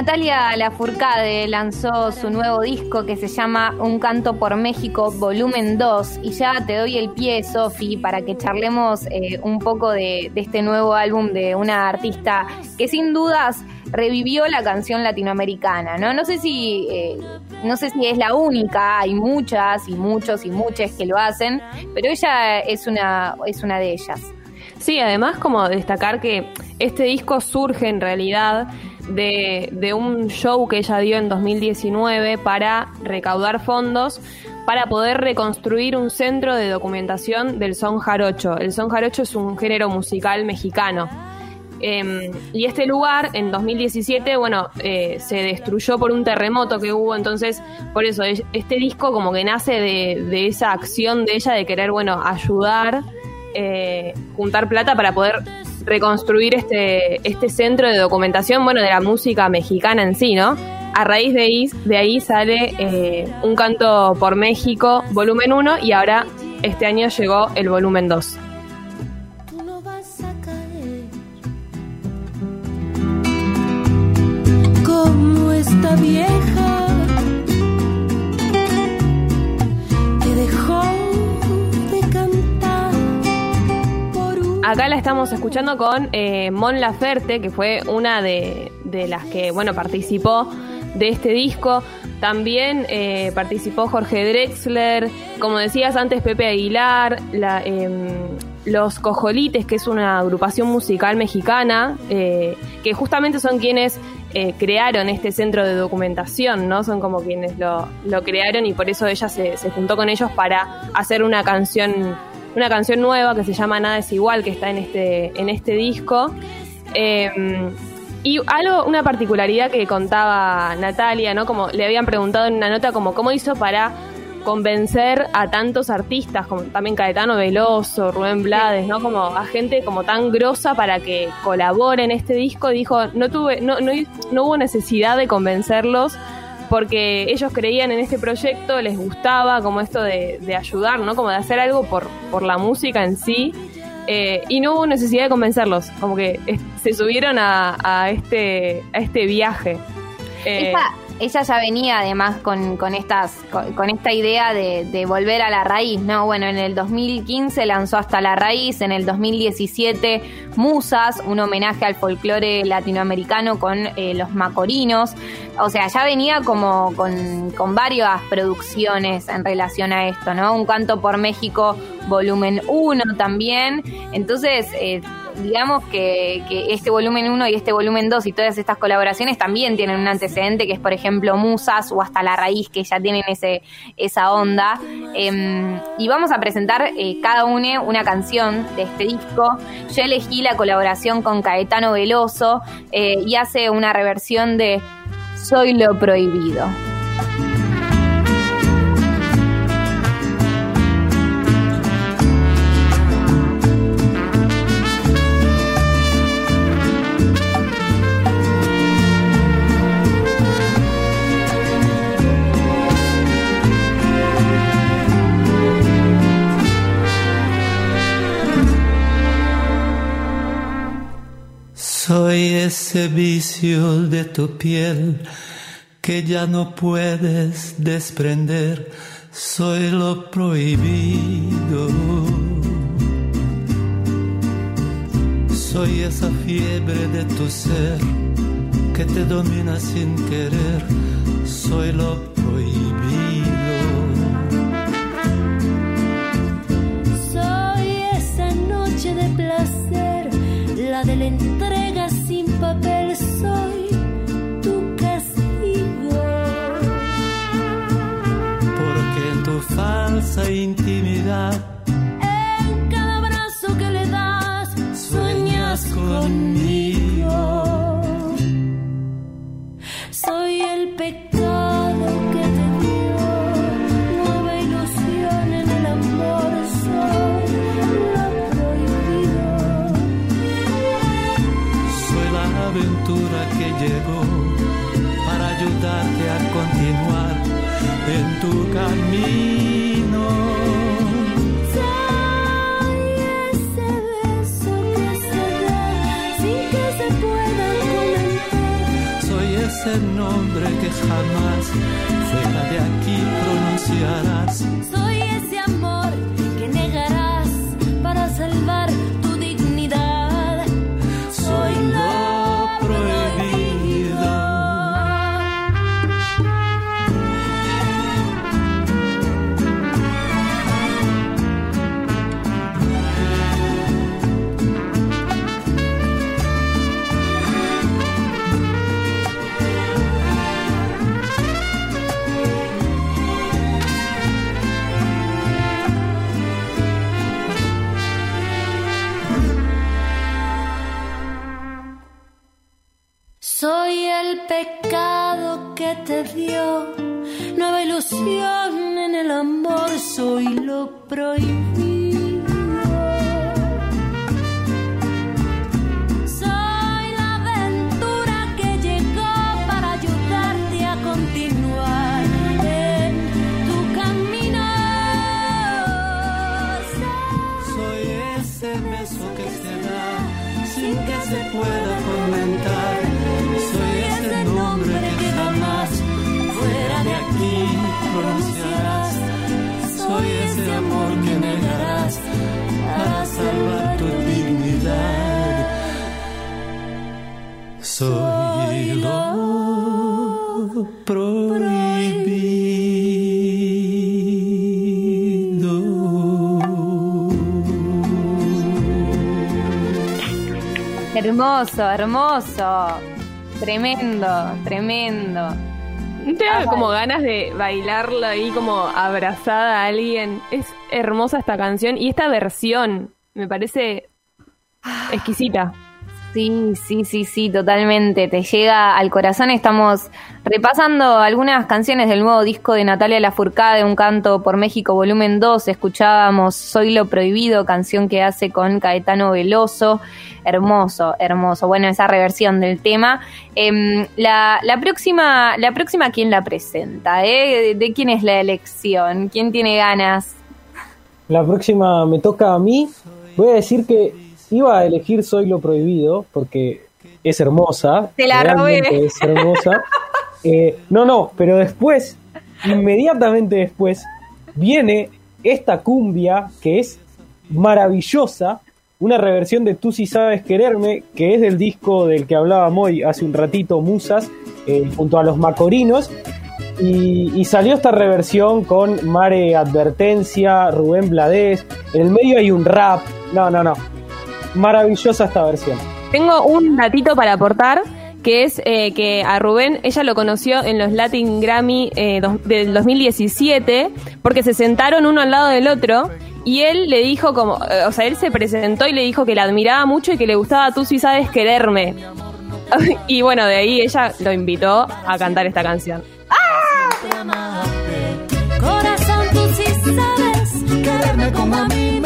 Natalia Lafourcade lanzó su nuevo disco que se llama Un canto por México, volumen 2. Y ya te doy el pie, Sofi, para que charlemos eh, un poco de, este nuevo álbum de una artista que sin dudas revivió la canción latinoamericana, ¿no? No sé si, eh, no sé si es la única, hay muchas y muchos y muchas que lo hacen, pero ella es una, es una de ellas. Sí, además como destacar que este disco surge en realidad de, un show que ella dio en 2019 para recaudar fondos para poder reconstruir un centro de documentación del son jarocho. El son jarocho es un género musical mexicano. Em, y este lugar en 2017, bueno, eh, se destruyó por un terremoto que hubo, entonces por eso este disco como que nace de, esa acción de ella de querer, bueno, ayudar, eh, juntar plata para poder reconstruir este, este centro de documentación, bueno, de la música mexicana en sí, ¿no? A raíz de ahí, de ahí sale eh, Un canto por México, volumen 1, y ahora este año llegó el volumen 2. Acá la estamos escuchando con eh, Mon Laferte, que fue una de, las que, bueno, participó de este disco. También eh, participó Jorge Drexler, como decías antes, Pepe Aguilar, em, Los Cojolites, que es una agrupación musical mexicana, eh, que justamente son quienes crearon este centro de documentación, ¿no? Son como quienes lo, crearon y por eso ella se juntó con ellos para hacer una canción una canción nueva que se llama Nada es igual, que está en este, en este disco. Em, y algo, una particularidad que contaba Natalia, ¿no? Como le habían preguntado en una nota, como cómo hizo para convencer a tantos artistas, como también Caetano Veloso, Rubén Blades, ¿no? Como a gente como tan grosa para que colabore en este disco, dijo, no tuve, no, no, no hubo necesidad de convencerlos porque ellos creían en este proyecto, les gustaba como esto de, ayudar, ¿no? Como de hacer algo por, por la música en sí. Eh, y no hubo necesidad de convencerlos, como que se subieron a, este, a este viaje. Eh, ella ya venía además con, con estas, con, esta idea de, volver a la raíz, ¿no? Bueno, en el 2015 lanzó Hasta la Raíz, en el 2017 Musas, un homenaje al folclore latinoamericano con eh, los macorinos. O sea, ya venía como con, con varias producciones en relación a esto, ¿no? Un canto por México, volumen 1 también. Entonces, eh, digamos que, este volumen 1 y este volumen 2 y todas estas colaboraciones también tienen un antecedente que es, por ejemplo, Musas o hasta La Raíz, que ya tienen ese, esa onda. Em, y vamos a presentar eh, cada uno una canción de este disco. Yo elegí la colaboración con Caetano Veloso eh, y hace una reversión de Soy lo prohibido. Ese vicio de tu piel que ya no puedes desprender. Soy lo prohibido. Soy esa fiebre de tu ser que te domina sin querer. Soy lo prohibido. Soy esa noche de placer, la del entrega papel soy tu castigo. Porque en tu falsa intimidad, el pecado que te dio nueva ilusión en el amor. Soy lo prohibido. Prohibido. Hermoso, hermoso. Tremendo, tremendo. Te da como ganas de bailarlo ahí como abrazada a alguien. Es hermosa esta canción y esta versión me parece exquisita. Sí, sí, sí, sí, totalmente. Te llega al corazón. Estamos repasando algunas canciones del nuevo disco de Natalia Lafourcade, Un canto por México, volumen 2. Escuchábamos Soy lo prohibido, canción que hace con Caetano Veloso. Hermoso, hermoso. Bueno, esa reversión del tema. Em, la, la próxima, la próxima, ¿quién la presenta? eh? ¿De, de quién es la elección? ¿Quién tiene ganas? La próxima me toca a mí. Voy a decir que iba a elegir Soy lo prohibido porque es hermosa. Te la realmente robé. Es hermosa. Eh, no, no, pero después, inmediatamente después, viene esta cumbia que es maravillosa. Una reversión de Tú si sabes quererme, que es del disco del que hablaba Moy hace un ratito, Musas, eh, junto a los Macorinos. Y, y salió esta reversión con Mare Advertencia, Rubén Blades. En el medio hay un rap. No, no, no. Maravillosa esta versión. Tengo un datito para aportar, que es eh, que a Rubén ella lo conoció en los Latin Grammy eh, dos- del 2017, porque se sentaron uno al lado del otro. Y él le dijo como, eh, o sea, él se presentó y le dijo que la admiraba mucho y que le gustaba Tú si sabes quererme. y bueno, de ahí ella lo invitó a cantar esta canción. amarte. Corazón, tú sí sabes quererme como a mí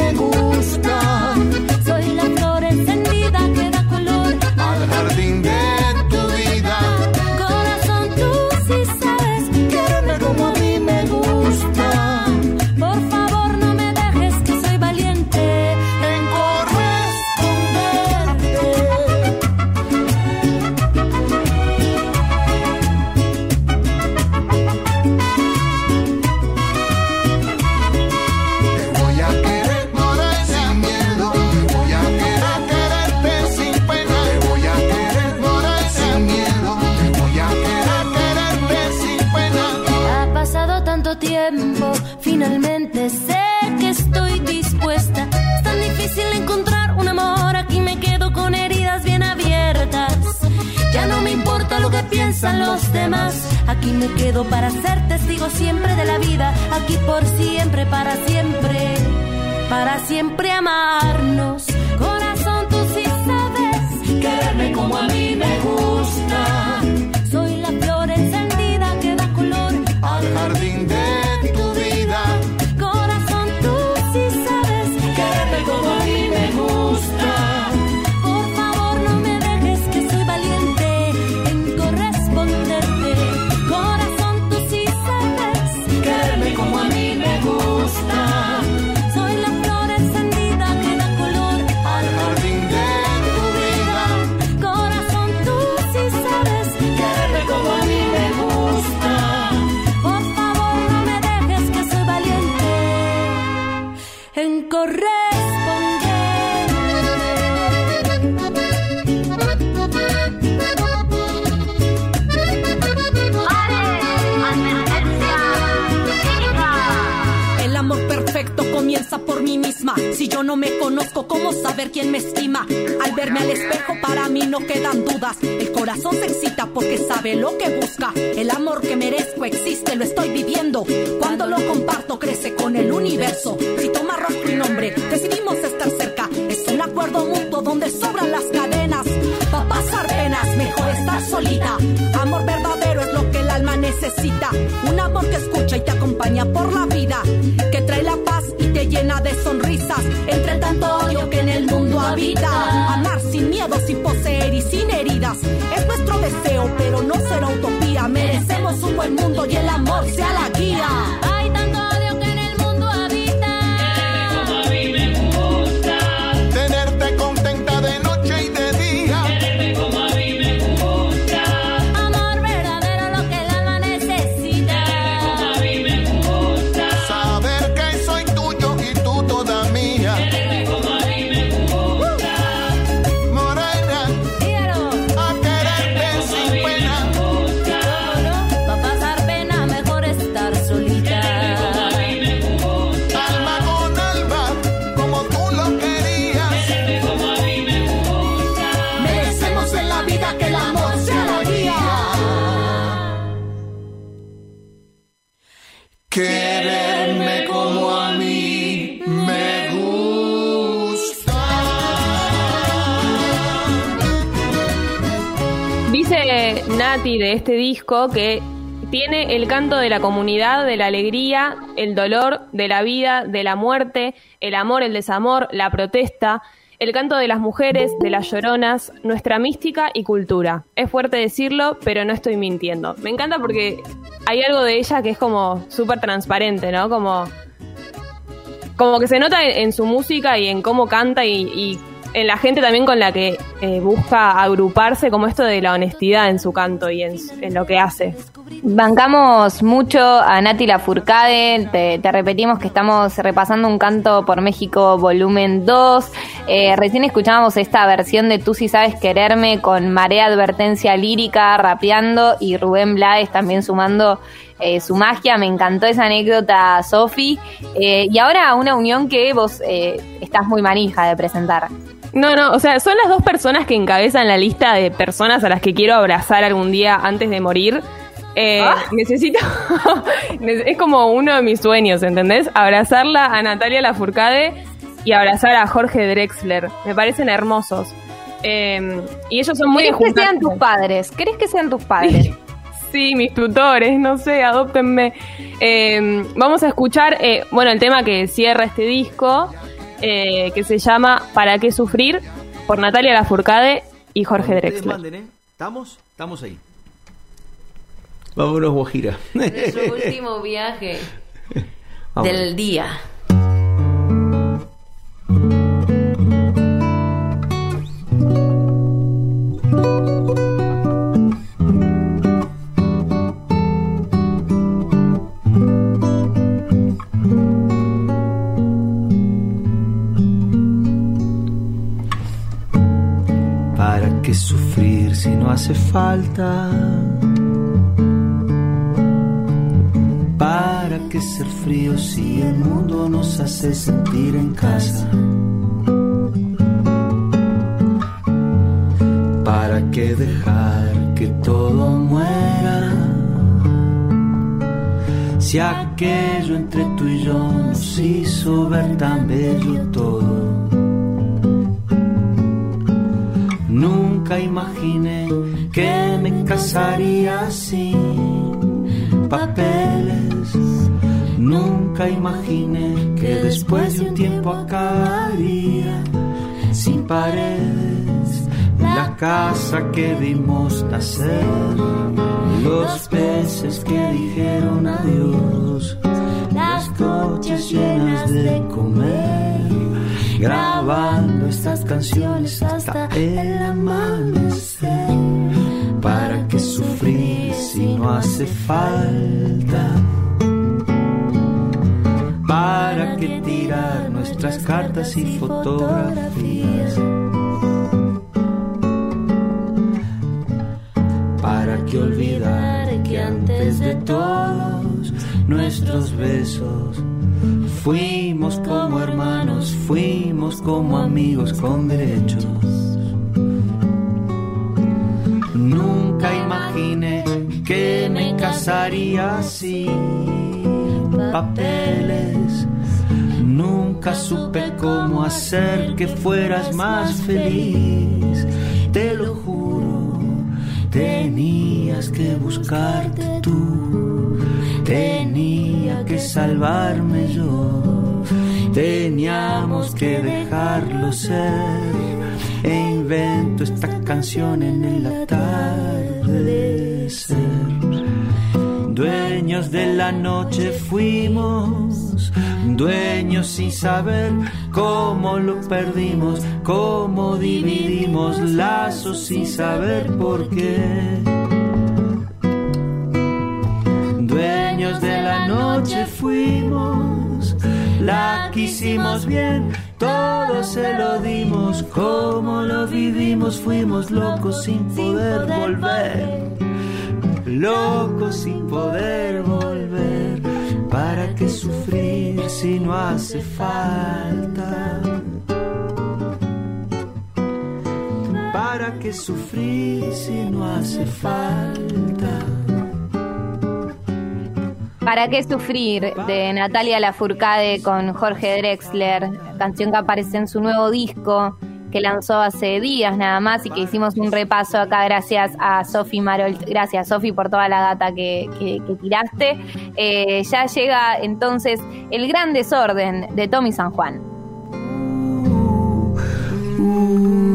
aquí me quedo para ser testigo siempre de la vida, aquí por siempre, para siempre, para siempre amarnos. Corazón, tú sí sabes quererme como a mí me gusta. correr. Mí misma. Si yo no me conozco, ¿cómo saber quién me estima? Al verme al espejo, para mí no quedan dudas. El corazón se excita porque sabe lo que busca. El amor que merezco existe, lo estoy viviendo. Cuando lo comparto, crece con el universo. Si toma rostro y nombre, decidimos estar cerca. Es un acuerdo mutuo donde sobran las cadenas. Pa' pasar penas, mejor estar solita. Amor verdadero es lo que el alma necesita. Un amor que escucha y te acompaña por la vida. Buen mundo Quererme como a mí me gusta. Dice Nati de este disco que tiene el canto de la comunidad, de la alegría, el dolor, de la vida, de la muerte, el amor, el desamor, la protesta, el canto de las mujeres, de las lloronas, nuestra mística y cultura. Es fuerte decirlo, pero no estoy mintiendo. Me encanta porque hay algo de ella que es como súper transparente, ¿no? Como como que se nota en, su música y en cómo canta y, y en la gente también con la que eh, busca agruparse, como esto de la honestidad en su canto y en, lo que hace. Bancamos mucho a Nati Lafourcade, te, repetimos que estamos repasando un canto por México volumen 2. Eh, recién escuchábamos esta versión de Tú si sabes quererme con Marea Advertencia Lírica rapeando y Rubén Blades también sumando eh, su magia. Me encantó esa anécdota, Sofi. Y ahora una unión que vos estás muy manija de presentar. No, no, o sea, son las dos personas que encabezan la lista de personas a las que quiero abrazar algún día antes de morir. Eh, Necesito. es como uno de mis sueños, ¿entendés? Abrazarla a Natalia Lafourcade y abrazar a Jorge Drexler. Me parecen hermosos. Eh, y ellos son muy ¿Querés que sean tus padres? ¿Querés que sean tus padres? Sí, mis tutores, no sé, adóptenme. Eh, vamos a escuchar, eh, bueno, el tema que cierra este disco, eh, que se llama ¿Para qué sufrir? por Natalia Lafourcade y Jorge Drexler. manden, ¿eh? ¿Estamos? Estamos ahí. Vámonos, Guajira. Nuestro último viaje Vamos. del día. ¿Para qué sufrir si no hace falta? ¿Para qué ser frío si el mundo nos hace sentir en casa? ¿Para qué dejar que todo muera? Si aquello entre tú y yo nos hizo ver tan bello todo. Nunca imaginé que me casaría sin papeles. Nunca imaginé que después de un tiempo acabaría sin paredes. La casa que vimos nacer, los peces que dijeron adiós, las coches llenas de comer grabando estas canciones hasta el amanecer. ¿Para qué sufrir si no hace falta? ¿Para qué tirar nuestras cartas y fotografías? ¿Para qué olvidar que antes de todos nuestros besos. Fuimos como hermanos, fuimos como amigos con derechos. Nunca imaginé que me casaría sin papeles. Nunca supe cómo hacer que fueras más feliz. Te lo juro, tenías que buscarte tú. Tenía salvarme yo. Teníamos que dejarlo ser. E invento esta canción en el atardecer. Dueños de la noche fuimos, dueños sin saber cómo lo perdimos, cómo dividimos lazos sin saber por qué. La quisimos bien, todo se lo dimos, como lo vivimos, fuimos locos sin poder volver locos sin poder volver. ¿Para qué sufrir si no hace falta? ¿Para qué sufrir si no hace falta? ¿Para qué sufrir? de Natalia Lafourcade con Jorge Drexler, canción que aparece en su nuevo disco que lanzó hace días nada más y que hicimos un repaso acá gracias a Sofi Marol. Gracias Sofi por toda la data que, que- tiraste. Eh, ya llega entonces el gran desorden de Tommy San Juan. Uh,